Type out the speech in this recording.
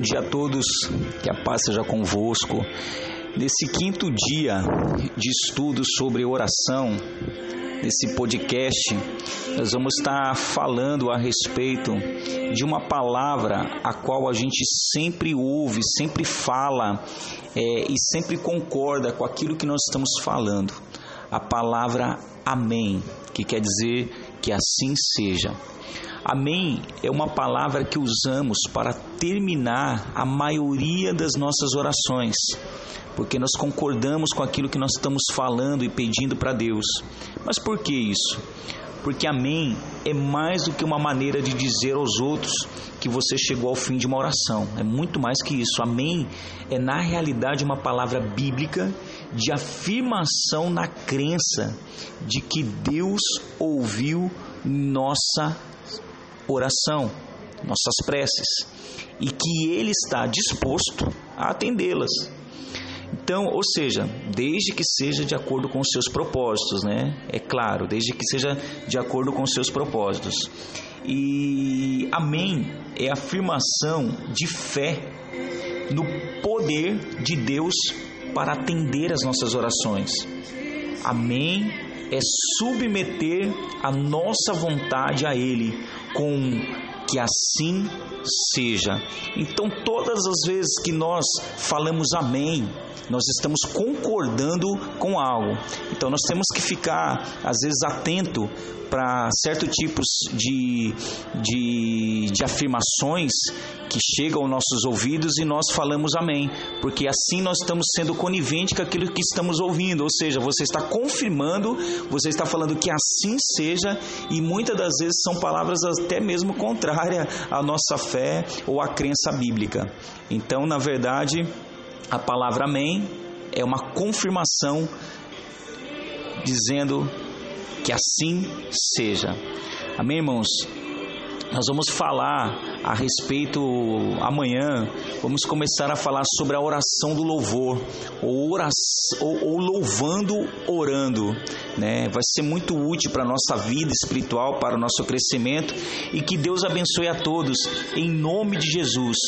dia a todos, que a paz seja convosco. Nesse quinto dia de estudo sobre oração, nesse podcast, nós vamos estar falando a respeito de uma palavra a qual a gente sempre ouve, sempre fala é, e sempre concorda com aquilo que nós estamos falando. A palavra Amém, que quer dizer que assim seja. Amém é uma palavra que usamos para terminar a maioria das nossas orações, porque nós concordamos com aquilo que nós estamos falando e pedindo para Deus. Mas por que isso? Porque Amém é mais do que uma maneira de dizer aos outros que você chegou ao fim de uma oração. É muito mais que isso. Amém é, na realidade, uma palavra bíblica de afirmação na crença de que Deus ouviu nossa oração, nossas preces, e que Ele está disposto a atendê-las. Então, ou seja, desde que seja de acordo com os seus propósitos, né? É claro, desde que seja de acordo com os seus propósitos. E amém é afirmação de fé no poder de Deus para atender as nossas orações. Amém é submeter a nossa vontade a Ele, com que assim seja. Então, todas as vezes que nós falamos amém, nós estamos concordando com algo. Então, nós temos que ficar, às vezes, atento para certos tipos de, de, de afirmações que chegam aos nossos ouvidos e nós falamos amém, porque assim nós estamos sendo coniventes com aquilo que estamos ouvindo, ou seja, você está confirmando, você está falando que assim seja, e muitas das vezes são palavras até mesmo contrárias à nossa fé ou à crença bíblica. Então, na verdade, a palavra amém é uma confirmação dizendo que assim seja. Amém, irmãos? Nós vamos falar a respeito amanhã, vamos começar a falar sobre a oração do louvor, ou, oração, ou, ou louvando, orando. Né? Vai ser muito útil para a nossa vida espiritual, para o nosso crescimento e que Deus abençoe a todos, em nome de Jesus.